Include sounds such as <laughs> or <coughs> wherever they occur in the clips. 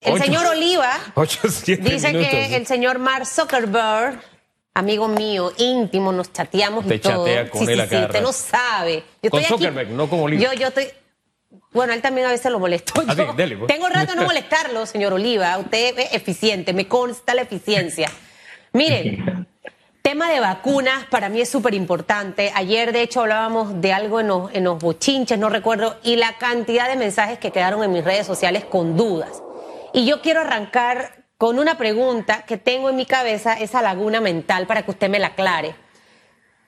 El señor Oliva dice que el señor Mark Zuckerberg, amigo mío, íntimo, nos chateamos Te y todo. chatea con sí, él sí, a sí, cada usted no sabe. Yo Con estoy aquí- Zuckerberg, no con Oliva. Yo, yo estoy. Bueno, él también a veces lo molesto. Ah, yo. dele, pues. Tengo rato de no molestarlo, señor Oliva. Usted es eficiente, me consta la eficiencia. Mire, <laughs> tema de vacunas para mí es súper importante. Ayer, de hecho, hablábamos de algo en los, en los bochinches, no recuerdo, y la cantidad de mensajes que quedaron en mis redes sociales con dudas. Y yo quiero arrancar con una pregunta que tengo en mi cabeza, esa laguna mental, para que usted me la aclare.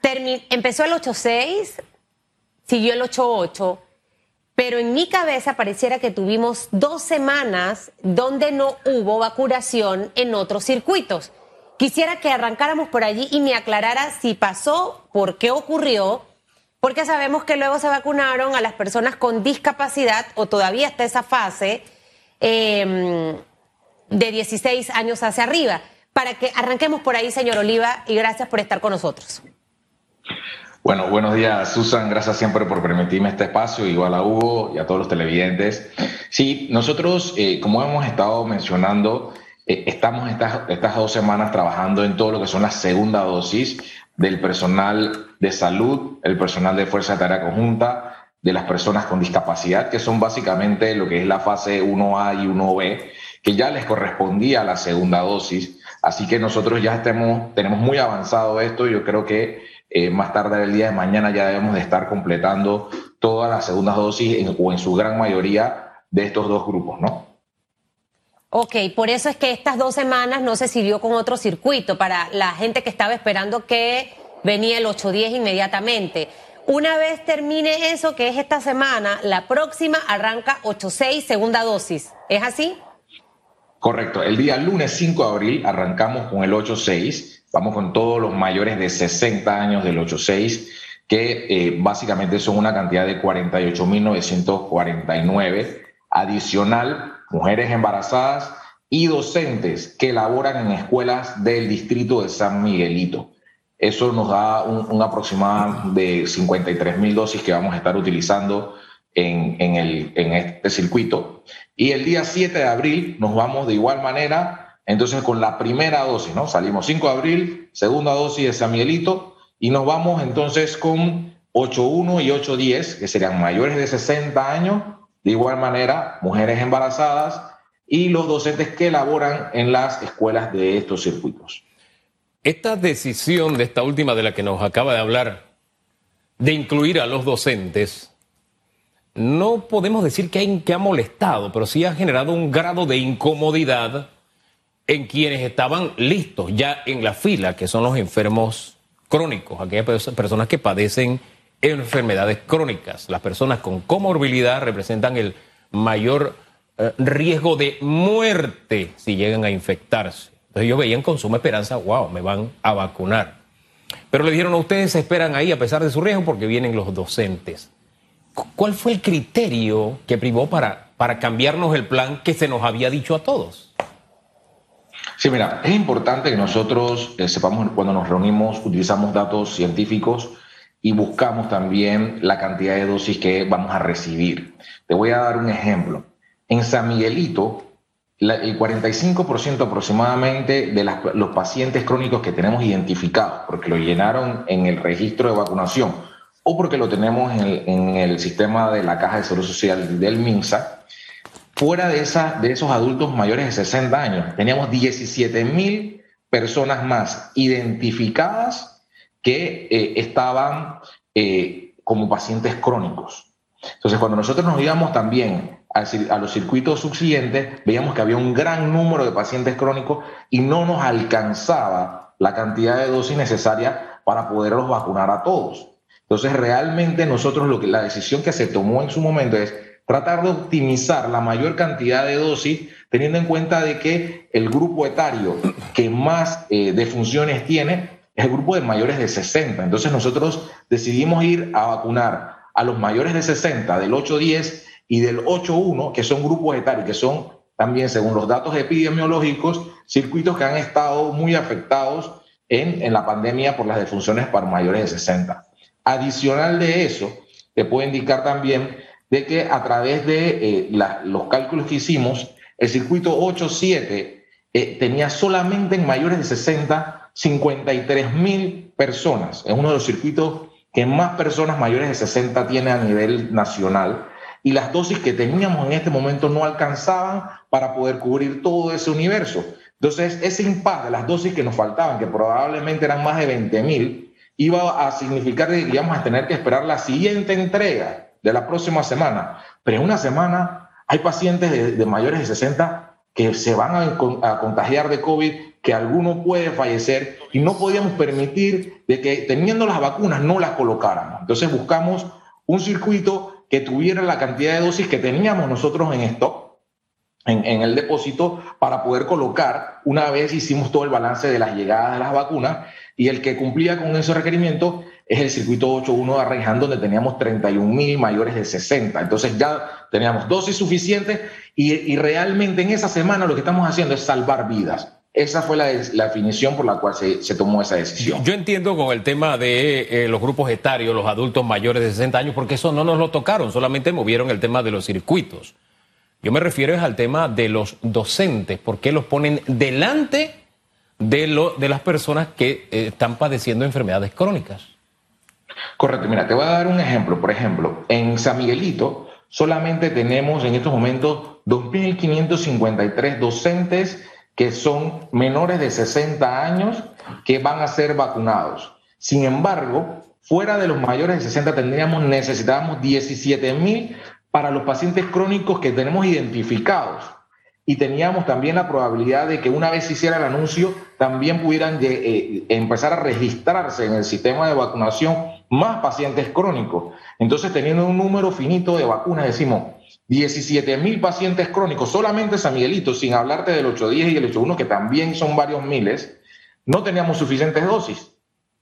Termi- empezó el 8-6, siguió el 8-8, pero en mi cabeza pareciera que tuvimos dos semanas donde no hubo vacunación en otros circuitos. Quisiera que arrancáramos por allí y me aclarara si pasó, por qué ocurrió, porque sabemos que luego se vacunaron a las personas con discapacidad o todavía está esa fase eh, de 16 años hacia arriba. Para que arranquemos por ahí, señor Oliva, y gracias por estar con nosotros. Bueno, buenos días, Susan. Gracias siempre por permitirme este espacio, igual a Hugo y a todos los televidentes. Sí, nosotros, eh, como hemos estado mencionando, eh, estamos estas, estas dos semanas trabajando en todo lo que son las segunda dosis del personal de salud, el personal de Fuerza de Tarea Conjunta, de las personas con discapacidad, que son básicamente lo que es la fase 1A y 1B, que ya les correspondía la segunda dosis. Así que nosotros ya estemos, tenemos muy avanzado esto. Yo creo que eh, más tarde el día de mañana ya debemos de estar completando todas las segundas dosis o en su gran mayoría de estos dos grupos, ¿no? Ok, por eso es que estas dos semanas no se siguió con otro circuito para la gente que estaba esperando que venía el 8-10 inmediatamente. Una vez termine eso, que es esta semana, la próxima arranca 8-6, segunda dosis. ¿Es así? Correcto. El día lunes 5 de abril arrancamos con el 8-6. Vamos con todos los mayores de 60 años del 8-6, que eh, básicamente son una cantidad de 48.949. Adicional, mujeres embarazadas y docentes que laboran en escuelas del distrito de San Miguelito. Eso nos da un, aproximado de 53 mil dosis que vamos a estar utilizando en, en, el, en este circuito. Y el día 7 de abril nos vamos de igual manera, entonces con la primera dosis, ¿no? Salimos 5 de abril, segunda dosis de San y nos vamos entonces con 8.1 y 8.10, que serían mayores de 60 años, de igual manera, mujeres embarazadas y los docentes que laboran en las escuelas de estos circuitos. Esta decisión de esta última de la que nos acaba de hablar, de incluir a los docentes, no podemos decir que, hay, ha molestado, pero sí ha generado un grado de incomodidad en quienes estaban listos ya en la fila, que son los enfermos crónicos, aquellas pers- personas que padecen enfermedades crónicas. Las personas con comorbilidad representan el mayor eh, riesgo de muerte si llegan a infectarse. Entonces ellos veían con suma esperanza, wow, me van a vacunar. Pero le dijeron a ustedes se esperan ahí a pesar de su riesgo porque vienen los docentes. Cu- ¿Cuál fue el criterio que privó para, para cambiarnos el plan que se nos había dicho a todos? Sí, mira, es importante que nosotros eh, sepamos cuando nos reunimos, utilizamos datos científicos y buscamos también la cantidad de dosis que vamos a recibir. Te voy a dar un ejemplo. En San Miguelito, la- el 45% aproximadamente de los pacientes crónicos que tenemos identificados, porque lo llenaron en el registro de vacunación o porque lo tenemos en el, sistema de la Caja de Seguro Social del MINSA, fuera de, esa, de esos adultos mayores de 60 años, teníamos 17 mil personas más identificadas que eh, estaban eh, como pacientes crónicos. Entonces, cuando nosotros nos íbamos también a, los circuitos subsiguientes, veíamos que había un gran número de pacientes crónicos y no nos alcanzaba la cantidad de dosis necesaria para poderlos vacunar a todos. Entonces, realmente nosotros lo que la decisión que se tomó en su momento es tratar de optimizar la mayor cantidad de dosis, teniendo en cuenta de que el grupo etario que más eh, defunciones tiene es el grupo de mayores de 60. Entonces, nosotros decidimos ir a vacunar a los mayores de 60 del 810 y del 81, que son grupos etarios, que son también, según los datos epidemiológicos, circuitos que han estado muy afectados en, en la pandemia por las defunciones para mayores de 60. Adicional de eso, te puedo indicar también de que a través de eh, la- los cálculos que hicimos, el circuito 8-7 eh, tenía solamente en mayores de 60 53 mil personas. Es uno de los circuitos que más personas mayores de 60 tiene a nivel nacional. Y las dosis que teníamos en este momento no alcanzaban para poder cubrir todo ese universo. Entonces, ese impasse de las dosis que nos faltaban, que probablemente eran más de 20 mil, iba a significar que íbamos a tener que esperar la siguiente entrega de la próxima semana. Pero en una semana hay pacientes de, mayores de 60 que se van a, contagiar de COVID, que alguno puede fallecer y no podíamos permitir de que teniendo las vacunas no las colocáramos. Entonces buscamos un circuito que tuviera la cantidad de dosis que teníamos nosotros en stock, en, el depósito, para poder colocar una vez hicimos todo el balance de las llegadas de las vacunas y el que cumplía con ese requerimiento es el circuito 8.1 de Arraiján, donde teníamos 31 mil mayores de 60. Entonces ya teníamos dosis suficientes y, realmente en esa semana lo que estamos haciendo es salvar vidas. Esa fue la, definición por la cual se, tomó esa decisión. Yo entiendo con el tema de eh, los grupos etarios, los adultos mayores de 60 años, porque eso no nos lo tocaron, solamente movieron el tema de los circuitos. Yo me refiero al tema de los docentes, ¿por qué los ponen delante de, lo, de las personas que eh, están padeciendo enfermedades crónicas? Correcto, mira, te voy a dar un ejemplo. Por ejemplo, en San Miguelito solamente tenemos en estos momentos 2.553 docentes que son menores de 60 años que van a ser vacunados. Sin embargo, fuera de los mayores de 60 tendríamos, necesitábamos 17.000 para los pacientes crónicos que tenemos identificados y teníamos también la probabilidad de que una vez se hiciera el anuncio, también pudieran eh, empezar a registrarse en el sistema de vacunación más pacientes crónicos. Entonces, teniendo un número finito de vacunas, decimos 17 mil pacientes crónicos, solamente San Miguelito, sin hablarte del 810 y el 81, que también son varios miles, no teníamos suficientes dosis.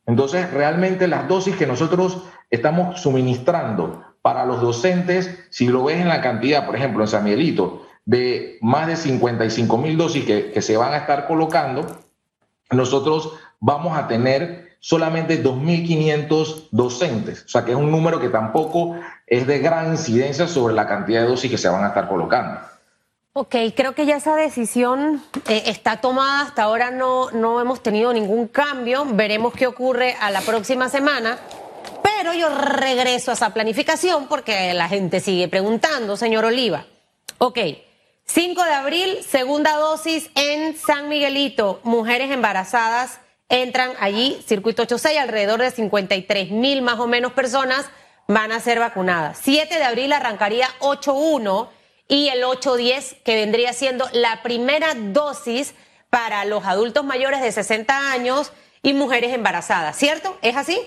Entonces, realmente las dosis que nosotros estamos suministrando para los docentes, si lo ves en la cantidad, por ejemplo, en San Miguelito, de más de 55 mil dosis que, se van a estar colocando, nosotros vamos a tener solamente 2.500 docentes, o sea que es un número que tampoco es de gran incidencia sobre la cantidad de dosis que se van a estar colocando. Ok, creo que ya esa decisión eh, está tomada, hasta ahora no, no hemos tenido ningún cambio, veremos qué ocurre a la próxima semana, pero yo regreso a esa planificación porque la gente sigue preguntando, señor Oliva. Ok, 5 de abril, segunda dosis en San Miguelito. Mujeres embarazadas entran allí, circuito 86, alrededor de 53 mil más o menos personas van a ser vacunadas. 7 de abril arrancaría 8.1 y el 8.10 que vendría siendo la primera dosis para los adultos mayores de 60 años y mujeres embarazadas, ¿cierto? ¿Es así?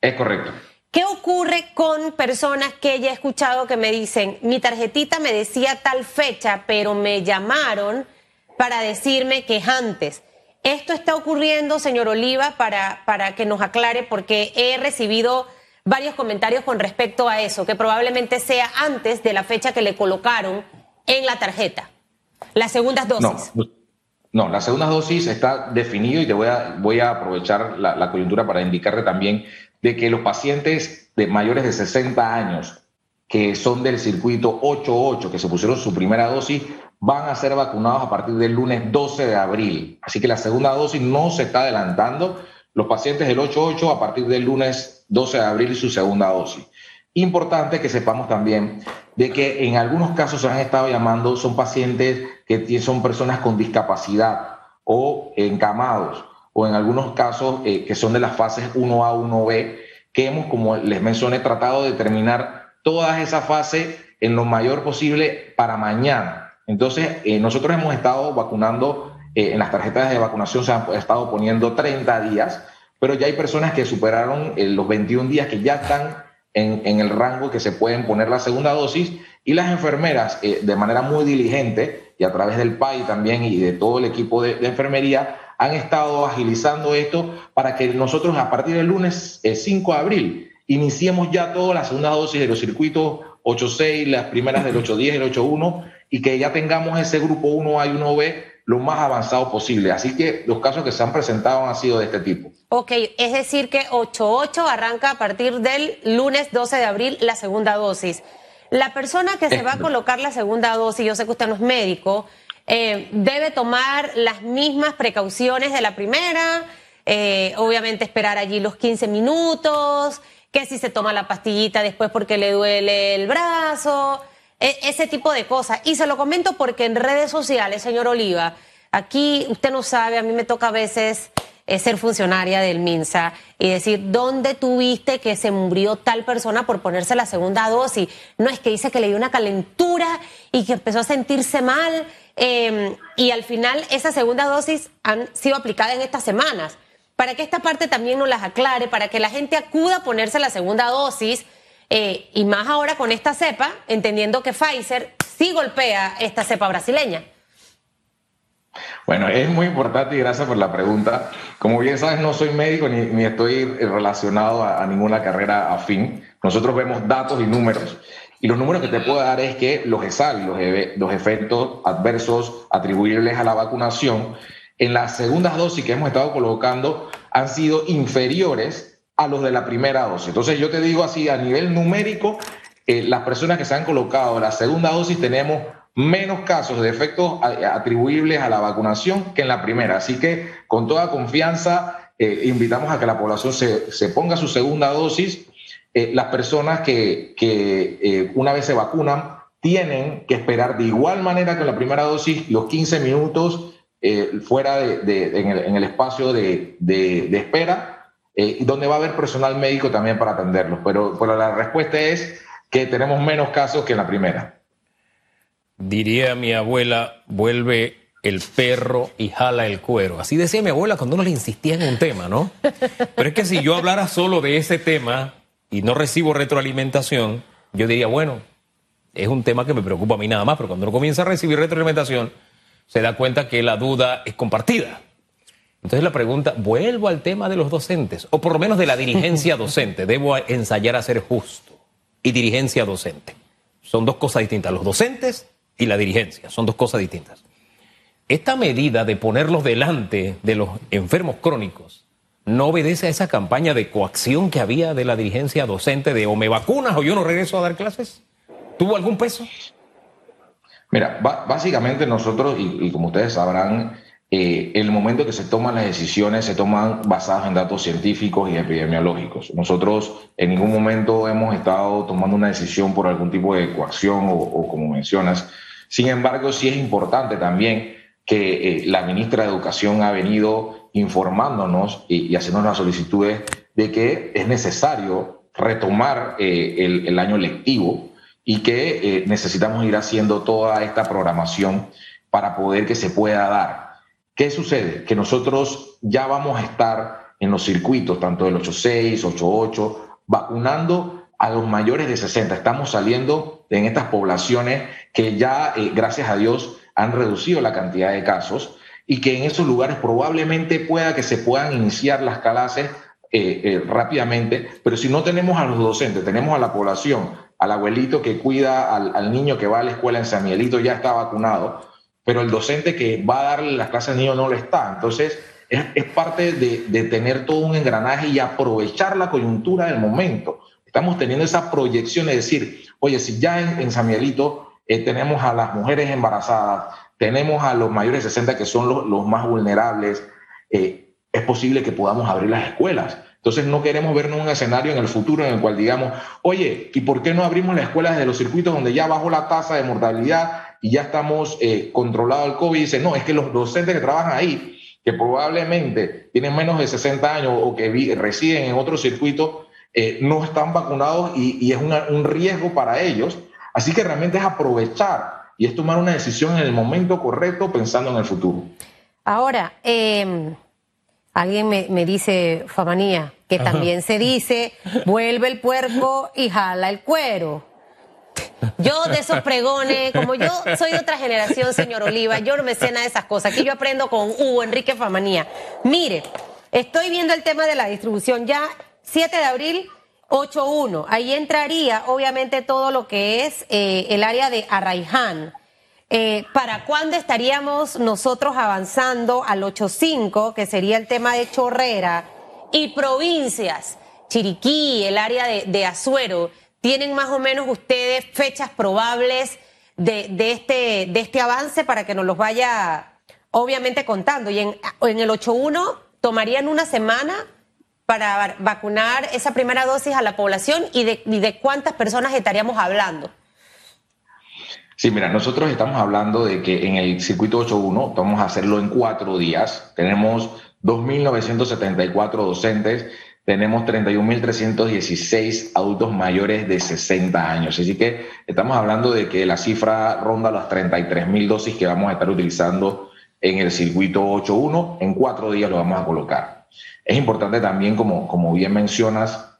Es correcto. ¿Qué ocurre con personas que ya he escuchado que me dicen, mi tarjetita me decía tal fecha, pero me llamaron para decirme que es antes? Esto está ocurriendo, señor Oliva, para, para que nos aclare, porque he recibido varios comentarios con respecto a eso, que probablemente sea antes de la fecha que le colocaron en la tarjeta. Las segundas dosis. No, no las segundas dosis está definido y te voy a, voy a aprovechar la, la coyuntura para indicarle también de que los pacientes de mayores de 60 años que son del circuito 88, que se pusieron su primera dosis, van a ser vacunados a partir del lunes 12 de abril. Así que la segunda dosis no se está adelantando. Los pacientes del 88 a partir del lunes 12 de abril su segunda dosis. Importante que sepamos también de que en algunos casos se han estado llamando, son pacientes que son personas con discapacidad o encamados o en algunos casos eh, que son de las fases 1A, 1B, que hemos, como les mencioné, tratado de terminar todas esas fases en lo mayor posible para mañana. Entonces, eh, nosotros hemos estado vacunando, eh, en las tarjetas de vacunación se han estado poniendo 30 días, pero ya hay personas que superaron los 21 días que ya están en, el rango que se pueden poner la segunda dosis. Y las enfermeras de manera muy diligente y a través del PAI también y de todo el equipo de, enfermería han estado agilizando esto para que nosotros a partir del lunes 5 eh, de abril iniciemos ya toda la segunda dosis de los circuitos 8.6, las primeras del 8.10 y el 8.1 y que ya tengamos ese grupo 1A y 1B lo más avanzado posible. Así que los casos que se han presentado han sido de este tipo. Ok, es decir que 8.8 arranca a partir del lunes 12 de abril la segunda dosis. la persona que se va a colocar la segunda dosis, yo sé que usted no es médico, eh, debe tomar las mismas precauciones de la primera, eh, obviamente esperar allí los 15 minutos, que si se toma la pastillita después porque le duele el brazo, e, ese tipo de cosas. Y se lo comento porque en redes sociales, señor Oliva, aquí usted no sabe, a mí me toca a veces eh, ser funcionaria del MINSA y decir, ¿dónde tuviste que se murió tal persona por ponerse la segunda dosis? No es que dice que le dio una calentura y que empezó a sentirse mal em, y al final esa segunda dosis han sido aplicadas en estas semanas para que esta parte también nos las aclare, para que la gente acuda a ponerse la segunda dosis, eh, y más ahora con esta cepa, entendiendo que Pfizer sí golpea esta cepa brasileña. Bueno, es muy importante y gracias por la pregunta. Como bien sabes, no soy médico ni, estoy relacionado a, ninguna carrera afín. Nosotros vemos datos y números. Y los números que te puedo dar es que los ESAL, los, los efectos adversos atribuibles a la vacunación, en las segundas dosis que hemos estado colocando han sido inferiores a los de la primera dosis. Entonces yo te digo así, a nivel numérico, eh, las personas que se han colocado la segunda dosis tenemos menos casos de efectos atribuibles a la vacunación que en la primera. Así que con toda confianza eh, invitamos a que la población se, ponga su segunda dosis. Eh, las personas que, que una vez se vacunan tienen que esperar de igual manera que en la primera dosis los 15 minutos fuera de, en, el, espacio de, espera, eh, donde va a haber personal médico también para atenderlos. Pero, pero la respuesta es que tenemos menos casos que en la primera. Diría mi abuela, vuelve el perro y jala el cuero. Así decía mi abuela cuando uno le insistía en un tema, ¿no? Pero es que si yo hablara solo de ese tema y no recibo retroalimentación, yo diría, bueno, es un tema que me preocupa a mí nada más, pero cuando uno comienza a recibir retroalimentación, se da cuenta que la duda es compartida. Entonces la pregunta, vuelvo al tema de los docentes, o por lo menos de la dirigencia <laughs> docente. Debo ensayar a ser justo. Y dirigencia docente. Son dos cosas distintas. Los docentes y la dirigencia son dos cosas distintas. Esta medida de ponerlos delante de los enfermos crónicos no obedece a esa campaña de coacción que había de la dirigencia docente de o me vacunas o yo no regreso a dar clases. ¿Tuvo algún peso? Mira, básicamente nosotros, y, como ustedes sabrán, eh, el momento que se toman las decisiones se toman basadas en datos científicos y epidemiológicos. Nosotros en ningún momento hemos estado tomando una decisión por algún tipo de coacción o, como mencionas. Sin embargo, sí es importante también que eh, la ministra de Educación ha venido informándonos y, haciendo las solicitudes de que es necesario retomar eh, el, el año lectivo y que eh, necesitamos ir haciendo toda esta programación para poder que se pueda dar. ¿Qué sucede? Que nosotros ya vamos a estar en los circuitos, tanto del 86, 88, vacunando a los mayores de 60. Estamos saliendo en estas poblaciones que ya, eh, gracias a Dios, han reducido la cantidad de casos y que en esos lugares probablemente pueda que se puedan iniciar las clases eh, rápidamente, pero si no tenemos a los docentes, tenemos a la población al abuelito que cuida al, niño que va a la escuela en San Miguelito ya está vacunado, pero el docente que va a darle las clases al niño no lo está. Entonces, es, parte de, tener todo un engranaje y aprovechar la coyuntura del momento. Estamos teniendo esa proyección de decir, oye, si ya en, San Miguelito eh, tenemos a las mujeres embarazadas, tenemos a los mayores de 60 que son los, más vulnerables, eh, es posible que podamos abrir las escuelas. Entonces no queremos vernos un escenario en el futuro en el cual digamos, oye, ¿y por qué no abrimos las escuelas de los circuitos donde ya bajó la tasa de mortalidad y ya estamos eh, controlado el COVID? dice, no, es que los docentes que trabajan ahí, que probablemente tienen menos de 60 años o que residen en otro circuito, eh, no están vacunados y, es un riesgo para ellos. Así que realmente es aprovechar y es tomar una decisión en el momento correcto pensando en el futuro. Ahora, eh Alguien me, dice, Famanía, que también se dice, vuelve el puerco y jala el cuero. Yo de esos pregones, como yo soy de otra generación, señor Oliva, yo no me sé nada de esas cosas. Aquí yo aprendo con Hugo Enrique Famanía. Mire, estoy viendo el tema de la distribución ya 7 de abril 8.1. Ahí entraría obviamente todo lo que es eh, el área de Arraiján. Eh, ¿Para cuándo estaríamos nosotros avanzando al 8.5, que sería el tema de Chorrera, y provincias, Chiriquí, el área de, Azuero? ¿Tienen más o menos ustedes fechas probables este, de este avance para que nos los vaya obviamente contando? Y en, en el 8.1 tomarían una semana para vacunar esa primera dosis a la población y de, y de cuántas personas estaríamos hablando. Sí, mira, nosotros estamos hablando de que en el circuito 8.1 vamos a hacerlo en cuatro días. Tenemos 2.974 docentes, tenemos 31.316 adultos mayores de 60 años. Así que estamos hablando de que la cifra ronda las 33.000 dosis que vamos a estar utilizando en el circuito 8.1. En cuatro días lo vamos a colocar. Es importante también, como, como bien mencionas,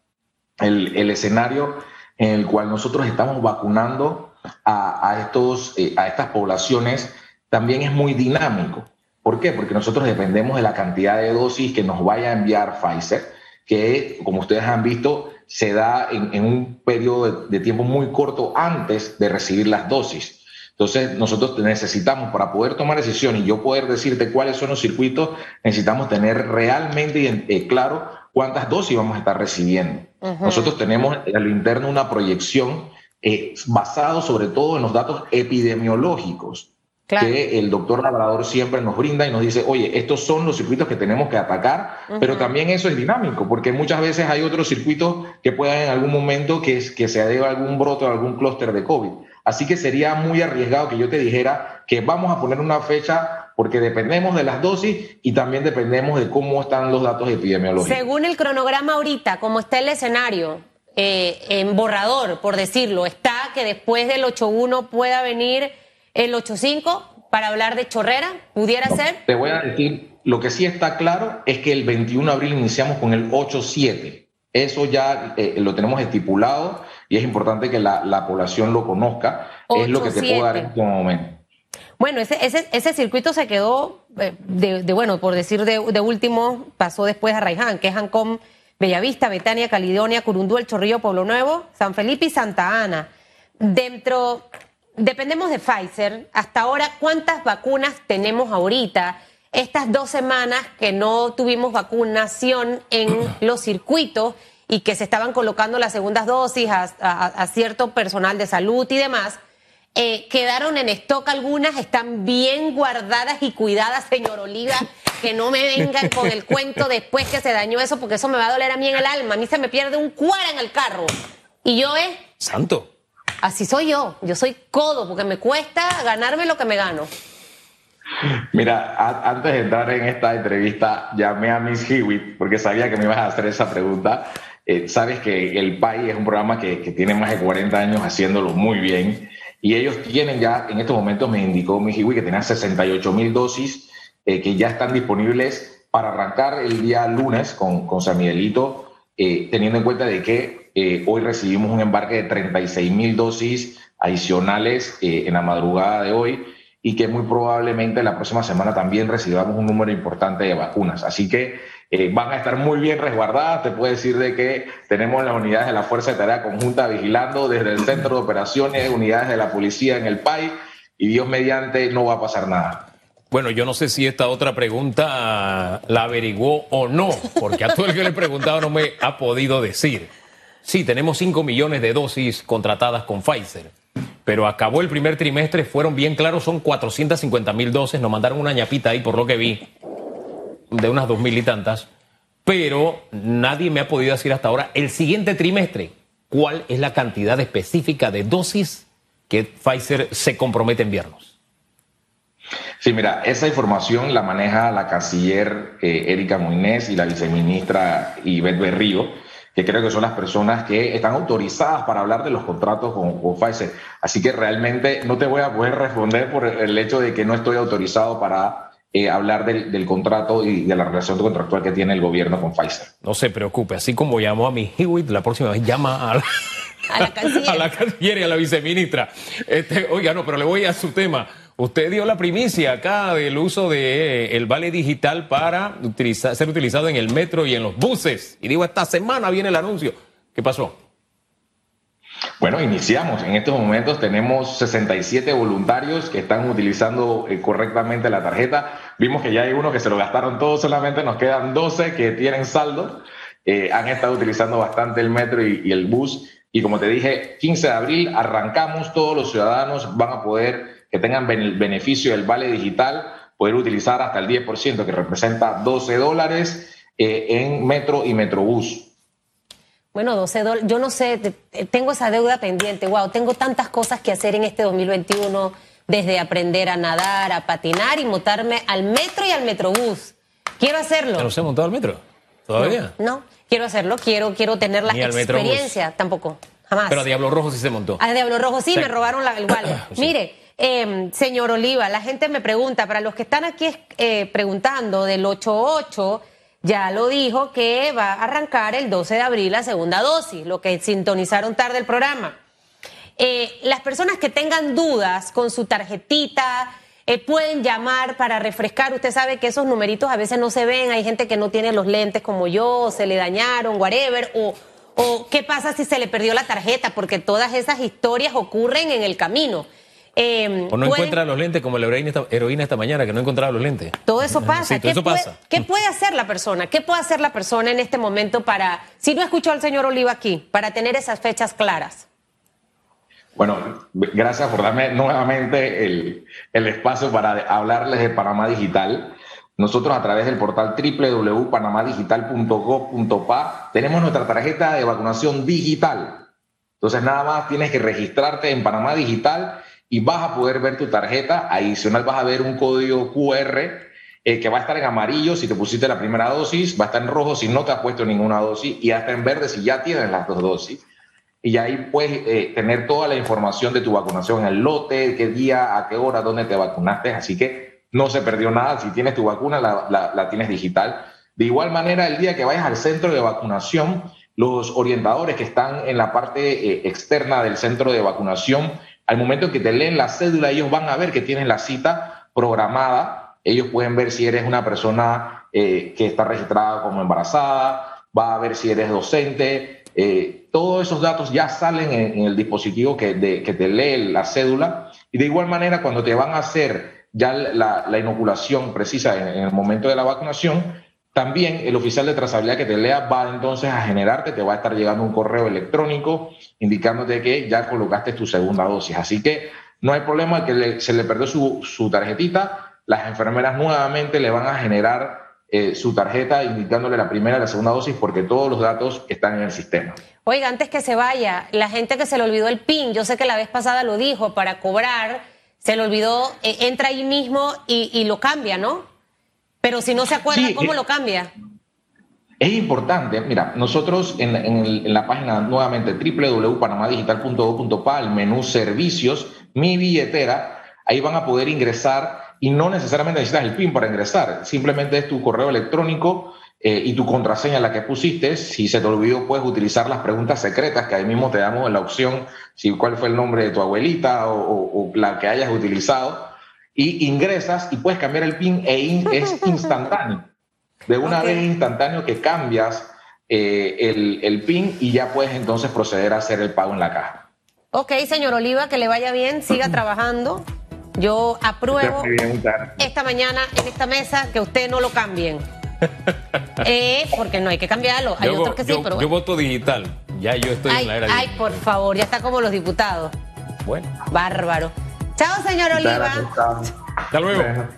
el, el escenario en el cual nosotros estamos vacunando a, estos, eh, a estas poblaciones también es muy dinámico. ¿Por qué? Porque nosotros dependemos de la cantidad de dosis que nos vaya a enviar Pfizer, que como ustedes han visto, se da en, un periodo de, tiempo muy corto antes de recibir las dosis. Entonces, nosotros necesitamos, para poder tomar decisión y yo poder decirte cuáles son los circuitos, necesitamos tener realmente eh, claro cuántas dosis vamos a estar recibiendo. Nosotros tenemos a lo interno una proyección eh, basado sobre todo en los datos epidemiológicos que el doctor Labrador siempre nos brinda y nos dice, oye, estos son los circuitos que tenemos que atacar, pero también eso es dinámico, porque muchas veces hay otros circuitos que puedan en algún momento que, que se deba algún brote o algún clúster de COVID. Así que sería muy arriesgado que yo te dijera que vamos a poner una fecha porque dependemos de las dosis y también dependemos de cómo están los datos epidemiológicos. Según el cronograma ahorita, como está el escenario, eh, en borrador, por decirlo. Está que después del 8.1 pueda venir el 8.5 para hablar de chorrera, pudiera ser. Te voy a decir, lo que sí está claro es que el 21 de abril iniciamos con el 8.7. Eso ya eh, lo tenemos estipulado y es importante que la, población lo conozca. es lo que te puedo dar en este momento. Bueno, ese, ese, ese circuito se quedó, eh, de, bueno, por decir de, último, pasó después a Raiján, que es Hancom Bellavista, Betania, Caledonia, Curundú, El Chorrillo, Pueblo Nuevo, San Felipe y Santa Ana. Dentro, dependemos de Pfizer. Hasta ahora, ¿cuántas vacunas tenemos ahorita? Estas dos semanas que no tuvimos vacunación en <clears throat> los circuitos y que se estaban colocando las segundas dosis a, cierto personal de salud y demás, eh, quedaron en stock algunas, están bien guardadas y cuidadas, señor Oliva que no me vengan con el cuento después que se dañó eso, porque eso me va a doler a mí en el alma. A mí se me pierde un cuara en el carro. Y yo es... Santo. Así soy yo. Yo soy codo, porque me cuesta ganarme lo que me gano. Mira, antes de entrar en esta entrevista, llamé a Miss Hewitt porque sabía que me ibas a hacer esa pregunta. Eh, sabes que El País es un programa que, tiene más de 40 años haciéndolo muy bien y ellos tienen ya, en estos momentos me indicó Miss Hewitt que tenía 68 mil dosis eh, que ya están disponibles para arrancar el día lunes con, con San Miguelito, eh, teniendo en cuenta de que eh, hoy recibimos un embarque de 36 mil dosis adicionales en la madrugada de hoy y que muy probablemente la próxima semana también recibamos un número importante de vacunas. Así que van a estar muy bien resguardadas. Te puedo decir de que tenemos las unidades de la Fuerza de Tarea Conjunta vigilando desde el centro de operaciones, unidades de la policía en el país y Dios mediante no va a pasar nada. Bueno, yo no sé si esta otra pregunta la averiguó o no, porque a todo el que le he preguntado no me ha podido decir. Sí, tenemos 5 millones de dosis contratadas con Pfizer, pero acabó el primer trimestre, fueron bien claros, son 450 mil dosis, nos mandaron una ñapita ahí por lo que vi, de unas dos mil y tantas, pero nadie me ha podido decir hasta ahora el siguiente trimestre cuál es la cantidad específica de dosis que Pfizer se compromete a enviarnos. Sí, mira, esa información la maneja la canciller eh, Erika Moinés y la viceministra Ivette Berrío, que creo que son las personas que están autorizadas para hablar de los contratos con, Pfizer. Así que realmente no te voy a poder responder por el hecho de que no estoy autorizado para eh, hablar del, contrato y de la relación contractual que tiene el gobierno con Pfizer. No se preocupe, así como llamo a mi Hewitt, la próxima vez llama a la, a la <laughs> canciller. a la canciller y a la viceministra. Este, oiga, no, pero le voy a su tema. Usted dio la primicia acá del uso de, eh, vale digital para ser utilizado en el metro y en los buses. Y digo, esta semana viene el anuncio. ¿Qué pasó? Bueno, iniciamos. En estos momentos tenemos 67 voluntarios que están utilizando eh, correctamente la tarjeta. Vimos que ya hay uno que se lo gastaron todos, solamente nos quedan 12 que tienen saldo. Eh, han estado utilizando bastante el metro y, el bus. Y como te dije, 15 de abril arrancamos, todos los ciudadanos van a poder, que tengan el beneficio del vale digital, poder utilizar hasta el 10%, que representa 12 dólares eh, en metro y metrobús. Bueno, 12 dólares, yo no sé, tengo esa deuda pendiente, wow, tengo tantas cosas que hacer en este 2021, desde aprender a nadar, a patinar y montarme al metro y al metrobús. Quiero hacerlo. ¿No se ha montado al metro? ¿Todavía? No, quiero hacerlo, quiero, quiero tener la experiencia, tampoco, jamás. Pero a Diablo Rojo sí se montó. A Diablo Rojo sí, me robaron la, el <coughs> Mire, em, señor Oliva, la gente me pregunta, para los que están aquí eh, preguntando del 88, ya lo dijo que va a arrancar el 12 de abril la segunda dosis, lo que sintonizaron tarde el programa. Eh, las personas que tengan dudas con su tarjetita, eh, pueden llamar para refrescar. Usted sabe que esos numeritos a veces no se ven. Hay gente que no tiene los lentes como yo, se le dañaron, whatever. O, o qué pasa si se le perdió la tarjeta, porque todas esas historias ocurren en el camino. Em, o no encuentra los lentes como la heroína esta, mañana, que no encontraba los lentes. Todo eso <laughs> pasa. ¿Qué, eso puede, pasa. ¿Qué puede hacer la persona? ¿Qué puede hacer la persona en este momento para, si no escuchó al señor Oliva aquí, para tener esas fechas claras? Bueno, gracias por darme nuevamente el, espacio para hablarles de Panamá Digital. Nosotros a través del portal www.panamadigital.gov.pa tenemos nuestra tarjeta de vacunación digital. Entonces nada más tienes que registrarte en Panamá Digital y vas a poder ver tu tarjeta. Adicional vas a ver un código QR eh, que va a estar en amarillo. Si te pusiste la primera dosis, va a estar en rojo. Si no te has puesto ninguna dosis y hasta en verde si ya tienes las dos dosis. Y ahí puedes eh, tener toda la información de tu vacunación, el lote, qué día, a qué hora, dónde te vacunaste, así que no se perdió nada, si tienes tu vacuna la, la, tienes digital. De igual manera, el día que vayas al centro de vacunación, los orientadores que están en la parte eh, externa del centro de vacunación, al momento en que te leen la cédula, ellos van a ver que tienes la cita programada, ellos pueden ver si eres una persona eh, que está registrada como embarazada, va a ver si eres docente, eh, todos esos datos ya salen en, el dispositivo que, te lee la cédula. Y de igual manera cuando te van a hacer ya la, inoculación precisa en, el momento de la vacunación, también el oficial de trazabilidad que te lea va entonces a generarte, te va a estar llegando un correo electrónico indicándote que ya colocaste tu segunda dosis. Así que no hay problema que se le perdió su, su tarjetita, las enfermeras nuevamente le van a generar eh, su tarjeta indicándole la primera y la segunda dosis porque todos los datos están en el sistema. Oiga, antes que se vaya, la gente que se le olvidó el PIN, yo sé que la vez pasada lo dijo, para cobrar, se le olvidó, eh, entra ahí mismo y, lo cambia, ¿no? Pero si no se acuerda, ¿cómo lo cambia? Es importante, mira, nosotros en, en la página nuevamente www.panamadigital.gov.pa, el menú servicios, mi billetera, ahí van a poder ingresar y no necesariamente necesitas el PIN para ingresar, simplemente es tu correo electrónico eh, y tu contraseña la que pusiste. Si se te olvidó, puedes utilizar las preguntas secretas que ahí mismo te damos la opción, si cuál fue el nombre de tu abuelita o, la que hayas utilizado, y ingresas y puedes cambiar el PIN e es <laughs> instantáneo. De una vez instantáneo que cambias eh, el, el PIN y ya puedes entonces proceder a hacer el pago en la caja. Ok, señor Oliva, que le vaya bien, siga <clears throat> trabajando. Yo apruebo esta mañana en esta mesa que usted no lo cambien. <laughs> eh, porque no hay que cambiarlo. Hay otros que sí, pero. Yo voto digital. Ya yo estoy en la era. Ay, por favor, ya está como los diputados. Bueno. Bárbaro. Chao, señor Oliva. Hasta luego.